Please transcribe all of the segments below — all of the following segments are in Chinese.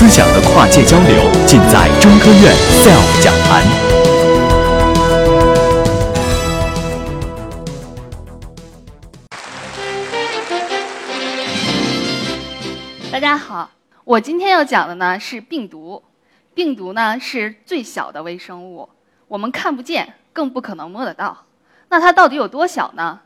思想的跨界交流，尽在中科院 SELF 讲坛。大家好，我今天要讲的呢是病毒。病毒呢是最小的微生物，我们看不见，更不可能摸得到。那它到底有多小呢？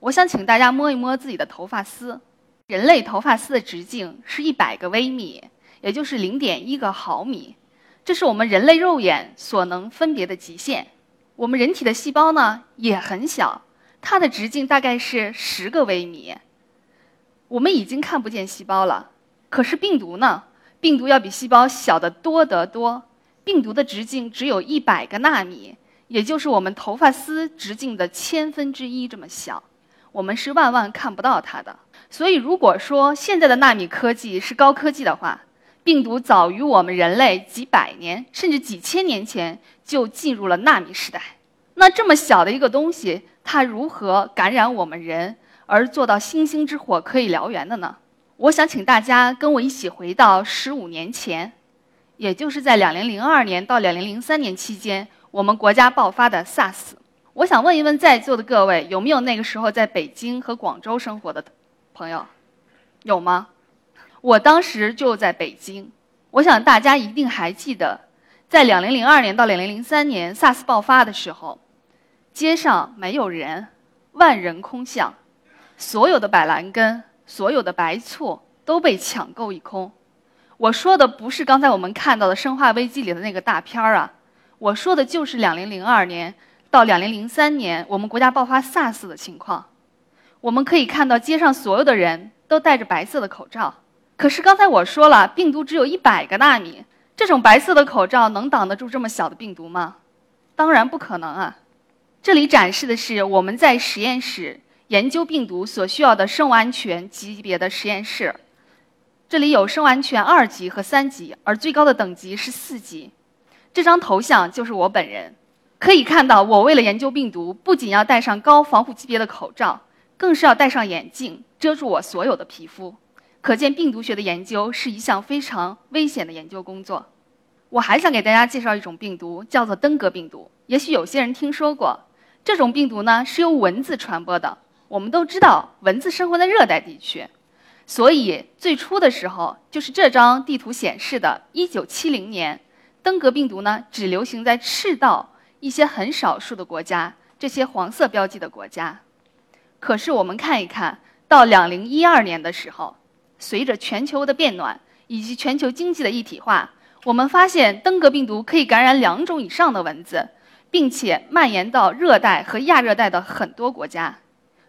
我想请大家摸一摸自己的头发丝。人类头发丝的直径是一百个微米，也就是零点一个毫米，这是我们人类肉眼所能分别的极限。我们人体的细胞呢也很小，它的直径大概是十个微米。我们已经看不见细胞了，可是病毒呢？病毒要比细胞小得多得多。病毒的直径只有一百个纳米，也就是我们头发丝直径的千分之一这么小。我们是万万看不到它的。所以，如果说现在的纳米科技是高科技的话，病毒早于我们人类几百年甚至几千年前就进入了纳米时代。那这么小的一个东西，它如何感染我们人，而做到星星之火可以燎原的呢？我想请大家跟我一起回到十五年前，也就是在两零零二年到两零零三年期间，我们国家爆发的 SARS。我想问一问在座的各位，有没有那个时候在北京和广州生活的？朋友，有吗？我当时就在北京，我想大家一定还记得，在两零零二年到两零零三年 SARS 爆发的时候，街上没有人，万人空巷，所有的板蓝根、所有的白醋都被抢购一空。我说的不是刚才我们看到的《生化危机》里的那个大片儿啊，我说的就是两零零二年到两零零三年我们国家爆发 SARS 的情况。我们可以看到街上所有的人都戴着白色的口罩，可是刚才我说了，病毒只有一百个纳米，这种白色的口罩能挡得住这么小的病毒吗？当然不可能啊！这里展示的是我们在实验室研究病毒所需要的生物安全级别的实验室，这里有生物安全二级和三级，而最高的等级是四级。这张头像就是我本人，可以看到我为了研究病毒，不仅要戴上高防护级别的口罩。更是要戴上眼镜遮住我所有的皮肤，可见病毒学的研究是一项非常危险的研究工作。我还想给大家介绍一种病毒，叫做登革病毒。也许有些人听说过，这种病毒呢是由蚊子传播的。我们都知道，蚊子生活在热带地区，所以最初的时候，就是这张地图显示的1970年，登革病毒呢只流行在赤道一些很少数的国家，这些黄色标记的国家。可是我们看一看到两零一二年的时候，随着全球的变暖以及全球经济的一体化，我们发现登革病毒可以感染两种以上的蚊子，并且蔓延到热带和亚热带的很多国家。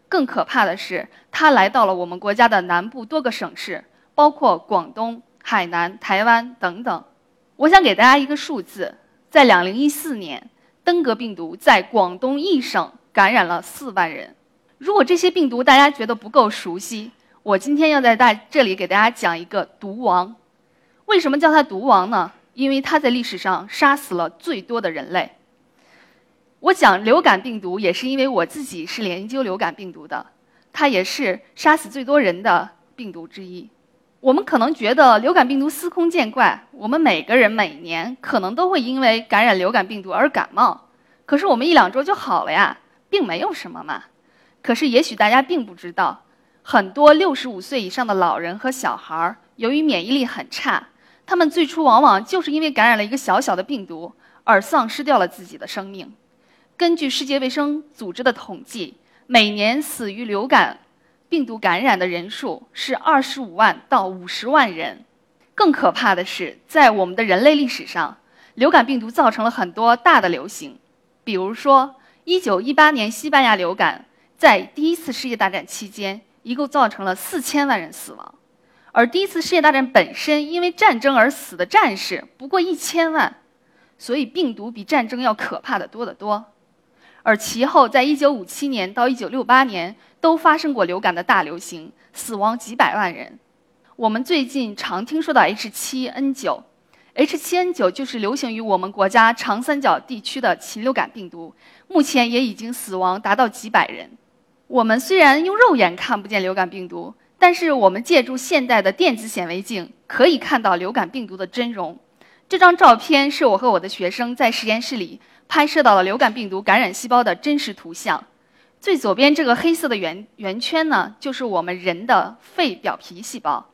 更可怕的是，它来到了我们国家的南部多个省市，包括广东、海南、台湾等等。我想给大家一个数字，在两零一四年，登革病毒在广东一省感染了四万人。如果这些病毒大家觉得不够熟悉，我今天要在大这里给大家讲一个毒王。为什么叫它毒王呢？因为它在历史上杀死了最多的人类。我讲流感病毒也是因为我自己是研究流感病毒的，它也是杀死最多人的病毒之一。我们可能觉得流感病毒司空见惯，我们每个人每年可能都会因为感染流感病毒而感冒，可是我们一两周就好了呀，并没有什么嘛。可是，也许大家并不知道，很多六十五岁以上的老人和小孩儿，由于免疫力很差，他们最初往往就是因为感染了一个小小的病毒而丧失掉了自己的生命。根据世界卫生组织的统计，每年死于流感病毒感染的人数是二十五万到五十万人。更可怕的是，在我们的人类历史上，流感病毒造成了很多大的流行，比如说一九一八年西班牙流感。在第一次世界大战期间，一共造成了四千万人死亡，而第一次世界大战本身因为战争而死的战士不过一千万，所以病毒比战争要可怕的多得多。而其后，在一九五七年到一九六八年都发生过流感的大流行，死亡几百万人。我们最近常听说的 H7N9。H7N9 就是流行于我们国家长三角地区的禽流感病毒，目前也已经死亡达到几百人。我们虽然用肉眼看不见流感病毒，但是我们借助现代的电子显微镜，可以看到流感病毒的真容。这张照片是我和我的学生在实验室里拍摄到了流感病毒感染细胞的真实图像。最左边这个黑色的圆圆圈呢，就是我们人的肺表皮细胞。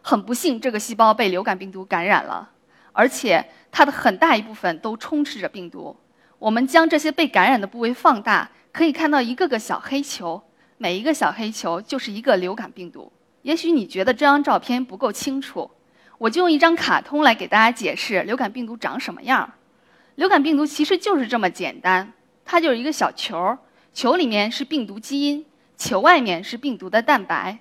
很不幸，这个细胞被流感病毒感染了，而且它的很大一部分都充斥着病毒。我们将这些被感染的部位放大，可以看到一个个小黑球。每一个小黑球就是一个流感病毒。也许你觉得这张照片不够清楚，我就用一张卡通来给大家解释流感病毒长什么样。流感病毒其实就是这么简单，它就是一个小球，球里面是病毒基因，球外面是病毒的蛋白。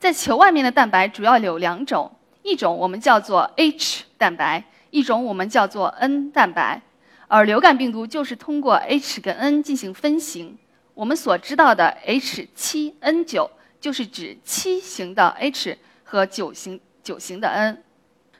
在球外面的蛋白主要有两种，一种我们叫做 H 蛋白，一种我们叫做 N 蛋白。而流感病毒就是通过 H 跟 N 进行分型。我们所知道的 H7N9 就是指七型的 H 和九型九型的 N，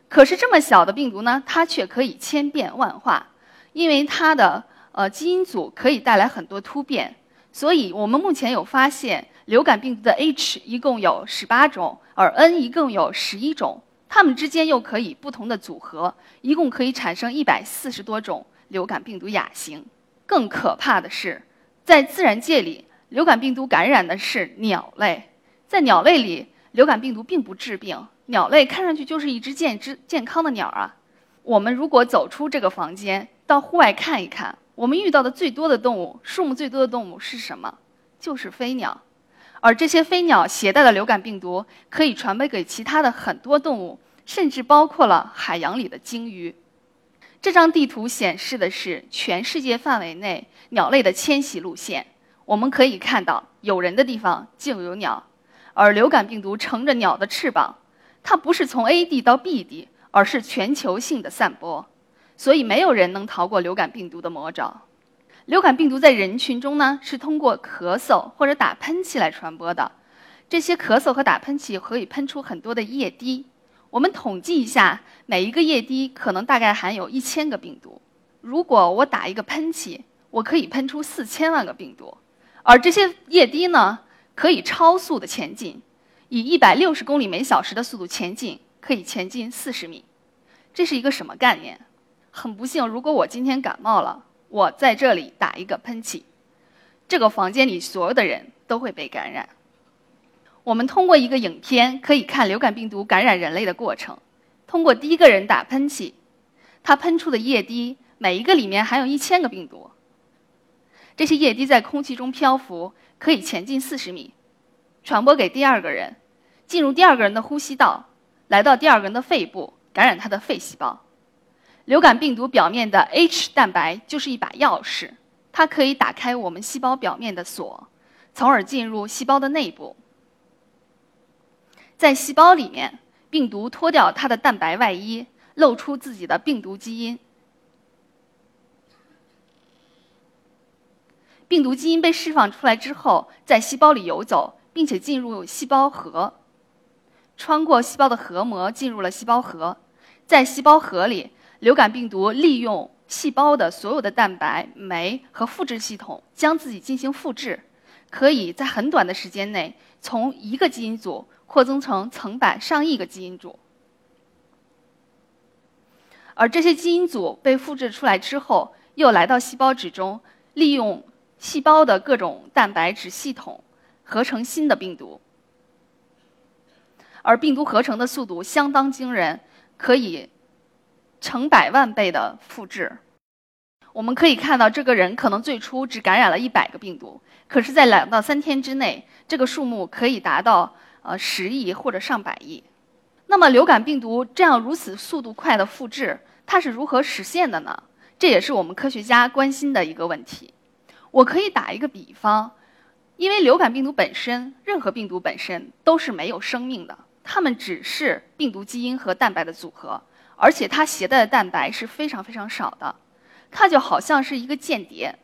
可是这么小的病毒呢，它却可以千变万化，因为它的呃基因组可以带来很多突变，所以我们目前有发现，流感病毒的 H 一共有十八种，而 N 一共有十一种，它们之间又可以不同的组合，一共可以产生一百四十多种流感病毒亚型。更可怕的是。在自然界里，流感病毒感染的是鸟类。在鸟类里，流感病毒并不致病。鸟类看上去就是一只健之健康的鸟啊。我们如果走出这个房间，到户外看一看，我们遇到的最多的动物，数目最多的动物是什么？就是飞鸟。而这些飞鸟携带的流感病毒，可以传播给其他的很多动物，甚至包括了海洋里的鲸鱼。这张地图显示的是全世界范围内鸟类的迁徙路线。我们可以看到，有人的地方就有鸟，而流感病毒乘着鸟的翅膀，它不是从 A 地到 B 地，而是全球性的散播，所以没有人能逃过流感病毒的魔爪。流感病毒在人群中呢，是通过咳嗽或者打喷嚏来传播的。这些咳嗽和打喷嚏可以喷出很多的液滴。我们统计一下，每一个液滴可能大概含有一千个病毒。如果我打一个喷嚏，我可以喷出四千万个病毒。而这些液滴呢，可以超速的前进，以一百六十公里每小时的速度前进，可以前进四十米。这是一个什么概念？很不幸，如果我今天感冒了，我在这里打一个喷嚏，这个房间里所有的人都会被感染。我们通过一个影片可以看流感病毒感染人类的过程。通过第一个人打喷嚏，他喷出的液滴每一个里面含有一千个病毒。这些液滴在空气中漂浮，可以前进四十米，传播给第二个人，进入第二个人的呼吸道，来到第二个人的肺部，感染他的肺细胞。流感病毒表面的 H 蛋白就是一把钥匙，它可以打开我们细胞表面的锁，从而进入细胞的内部。在细胞里面，病毒脱掉它的蛋白外衣，露出自己的病毒基因。病毒基因被释放出来之后，在细胞里游走，并且进入细胞核，穿过细胞的核膜，进入了细胞核。在细胞核里，流感病毒利用细胞的所有的蛋白、酶和复制系统，将自己进行复制，可以在很短的时间内从一个基因组。扩增成层百上亿个基因组，而这些基因组被复制出来之后，又来到细胞质中，利用细胞的各种蛋白质系统合成新的病毒。而病毒合成的速度相当惊人，可以成百万倍的复制。我们可以看到，这个人可能最初只感染了一百个病毒，可是，在两到三天之内，这个数目可以达到。呃，十亿或者上百亿。那么，流感病毒这样如此速度快的复制，它是如何实现的呢？这也是我们科学家关心的一个问题。我可以打一个比方，因为流感病毒本身，任何病毒本身都是没有生命的，它们只是病毒基因和蛋白的组合，而且它携带的蛋白是非常非常少的。它就好像是一个间谍，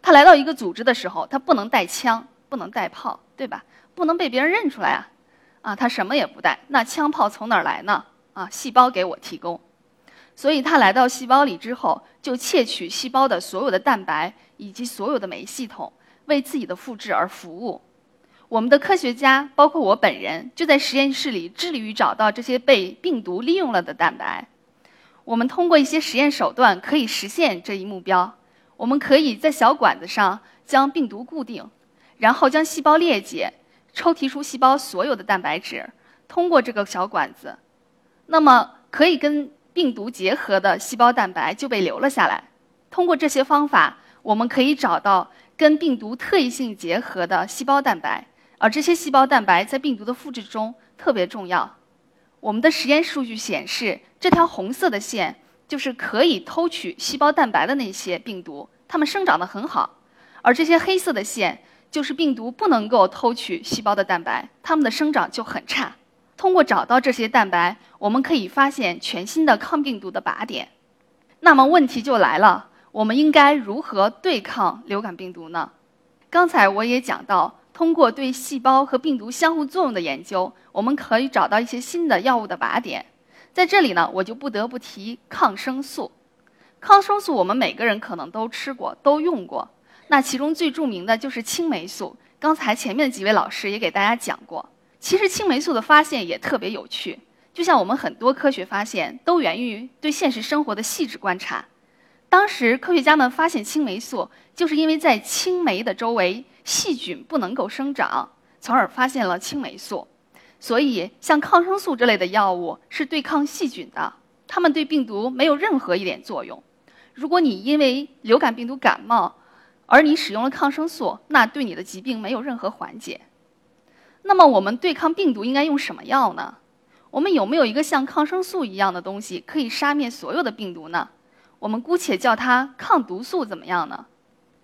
它来到一个组织的时候，它不能带枪，不能带炮，对吧？不能被别人认出来啊。啊，他什么也不带，那枪炮从哪儿来呢？啊，细胞给我提供。所以他来到细胞里之后，就窃取细胞的所有的蛋白以及所有的酶系统，为自己的复制而服务。我们的科学家，包括我本人，就在实验室里致力于找到这些被病毒利用了的蛋白。我们通过一些实验手段可以实现这一目标。我们可以在小管子上将病毒固定，然后将细胞裂解，抽提出细胞所有的蛋白质，通过这个小管子，那么可以跟病毒结合的细胞蛋白就被留了下来。通过这些方法，我们可以找到跟病毒特异性结合的细胞蛋白。而这些细胞蛋白在病毒的复制中特别重要。我们的实验数据显示，这条红色的线就是可以偷取细胞蛋白的那些病毒，它们生长得很好；而这些黑色的线就是病毒不能够偷取细胞的蛋白，它们的生长就很差。通过找到这些蛋白，我们可以发现全新的抗病毒的靶点。那么问题就来了，我们应该如何对抗流感病毒呢？刚才我也讲到。通过对细胞和病毒相互作用的研究，我们可以找到一些新的药物的靶点。在这里呢，我就不得不提抗生素。抗生素我们每个人可能都吃过、都用过。那其中最著名的就是青霉素。刚才前面几位老师也给大家讲过。其实青霉素的发现也特别有趣，就像我们很多科学发现都源于对现实生活的细致观察。当时科学家们发现青霉素，就是因为在青霉的周围。细菌不能够生长，从而发现了青霉素。所以，像抗生素这类的药物是对抗细菌的，它们对病毒没有任何一点作用。如果你因为流感病毒感冒，而你使用了抗生素，那对你的疾病没有任何缓解。那么，我们对抗病毒应该用什么药呢？我们有没有一个像抗生素一样的东西可以杀灭所有的病毒呢？我们姑且叫它抗毒素，怎么样呢？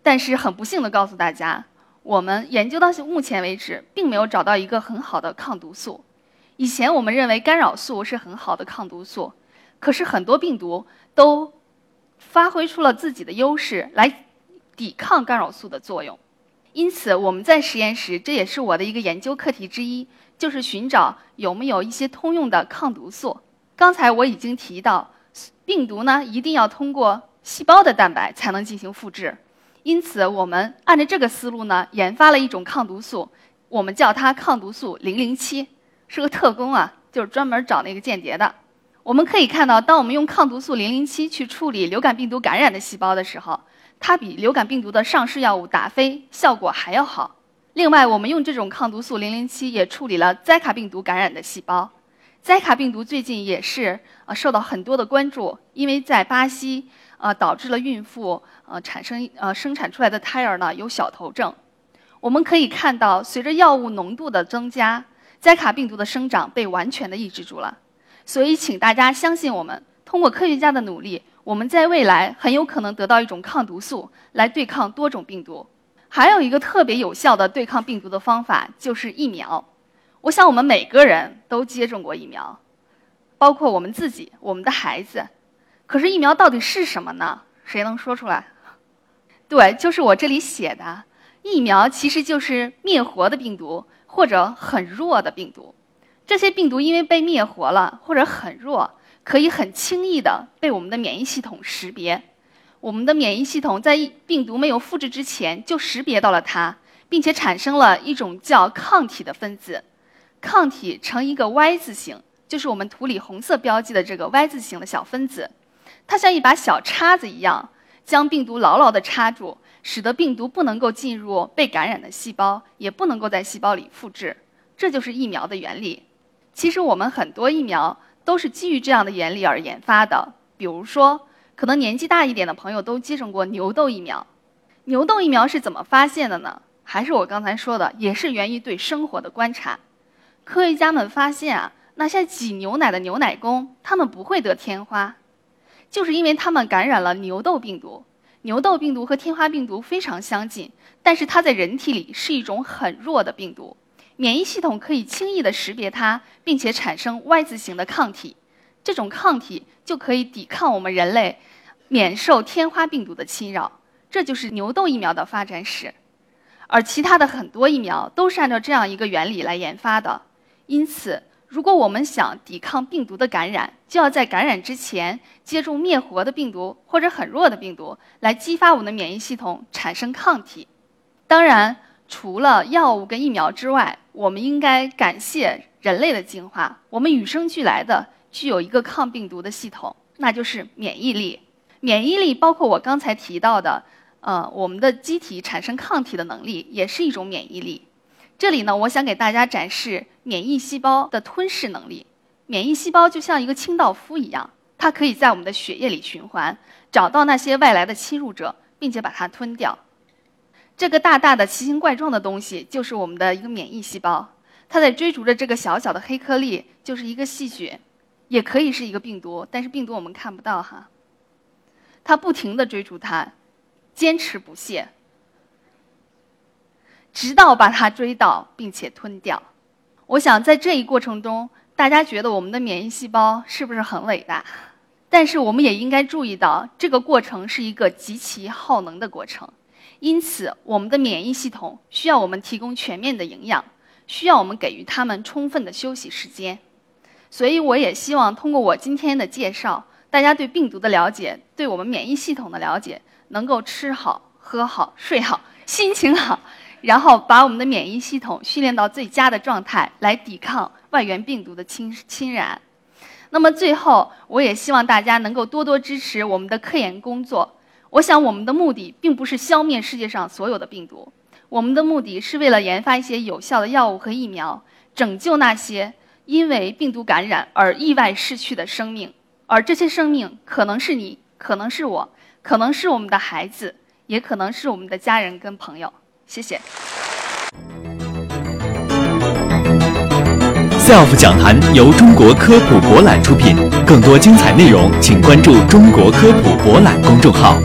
但是很不幸的告诉大家。我们研究到目前为止，并没有找到一个很好的抗毒素。以前我们认为干扰素是很好的抗毒素，可是很多病毒都发挥出了自己的优势来抵抗干扰素的作用。因此，我们在实验室，这也是我的一个研究课题之一，就是寻找有没有一些通用的抗毒素。刚才我已经提到，病毒呢一定要通过细胞的蛋白才能进行复制。因此，我们按照这个思路呢，研发了一种抗毒素，我们叫它抗毒素零零七，是个特工啊，就是专门找那个间谍的。我们可以看到，当我们用抗毒素零零七去处理流感病毒感染的细胞的时候，它比流感病毒的上市药物达菲效果还要好。另外，我们用这种抗毒素零零七也处理了灾卡病毒感染的细胞。灾卡病毒最近也是呃受到很多的关注，因为在巴西。啊，导致了孕妇呃产生呃生产出来的胎儿呢有小头症。我们可以看到，随着药物浓度的增加，灾卡病毒的生长被完全的抑制住了。所以，请大家相信我们，通过科学家的努力，我们在未来很有可能得到一种抗毒素来对抗多种病毒。还有一个特别有效的对抗病毒的方法就是疫苗。我想我们每个人都接种过疫苗，包括我们自己、我们的孩子。可是疫苗到底是什么呢？谁能说出来？对，就是我这里写的，疫苗其实就是灭活的病毒或者很弱的病毒。这些病毒因为被灭活了或者很弱，可以很轻易的被我们的免疫系统识别。我们的免疫系统在病毒没有复制之前就识别到了它，并且产生了一种叫抗体的分子。抗体呈一个 Y 字形，就是我们图里红色标记的这个 Y 字形的小分子。它像一把小叉子一样，将病毒牢牢地插住，使得病毒不能够进入被感染的细胞，也不能够在细胞里复制。这就是疫苗的原理。其实我们很多疫苗都是基于这样的原理而研发的。比如说，可能年纪大一点的朋友都接种过牛痘疫苗。牛痘疫苗是怎么发现的呢？还是我刚才说的，也是源于对生活的观察。科学家们发现啊，那些挤牛奶的牛奶工，他们不会得天花。就是因为他们感染了牛痘病毒，牛痘病毒和天花病毒非常相近，但是它在人体里是一种很弱的病毒，免疫系统可以轻易地识别它，并且产生 Y 字形的抗体，这种抗体就可以抵抗我们人类免受天花病毒的侵扰。这就是牛痘疫苗的发展史，而其他的很多疫苗都是按照这样一个原理来研发的，因此。如果我们想抵抗病毒的感染，就要在感染之前接种灭活的病毒或者很弱的病毒，来激发我们的免疫系统产生抗体。当然，除了药物跟疫苗之外，我们应该感谢人类的进化。我们与生俱来的具有一个抗病毒的系统，那就是免疫力。免疫力包括我刚才提到的，呃，我们的机体产生抗体的能力，也是一种免疫力。这里呢，我想给大家展示免疫细胞的吞噬能力。免疫细胞就像一个清道夫一样，它可以在我们的血液里循环，找到那些外来的侵入者，并且把它吞掉。这个大大的奇形怪状的东西，就是我们的一个免疫细胞。它在追逐着这个小小的黑颗粒，就是一个细菌，也可以是一个病毒，但是病毒我们看不到哈。它不停的追逐它，坚持不懈，直到把它追到并且吞掉。我想在这一过程中，大家觉得我们的免疫细胞是不是很伟大？但是我们也应该注意到，这个过程是一个极其耗能的过程。因此，我们的免疫系统需要我们提供全面的营养，需要我们给予他们充分的休息时间。所以，我也希望通过我今天的介绍，大家对病毒的了解，对我们免疫系统的了解，能够吃好、喝好、睡好、心情好，然后把我们的免疫系统训练到最佳的状态，来抵抗外源病毒的侵侵染。那么，最后，我也希望大家能够多多支持我们的科研工作。我想，我们的目的并不是消灭世界上所有的病毒，我们的目的是为了研发一些有效的药物和疫苗，拯救那些因为病毒感染而意外逝去的生命。而这些生命可能是你，可能是我，可能是我们的孩子，也可能是我们的家人跟朋友。谢谢。SELF 讲坛由中国科普博览出品，更多精彩内容，请关注中国科普博览公众号。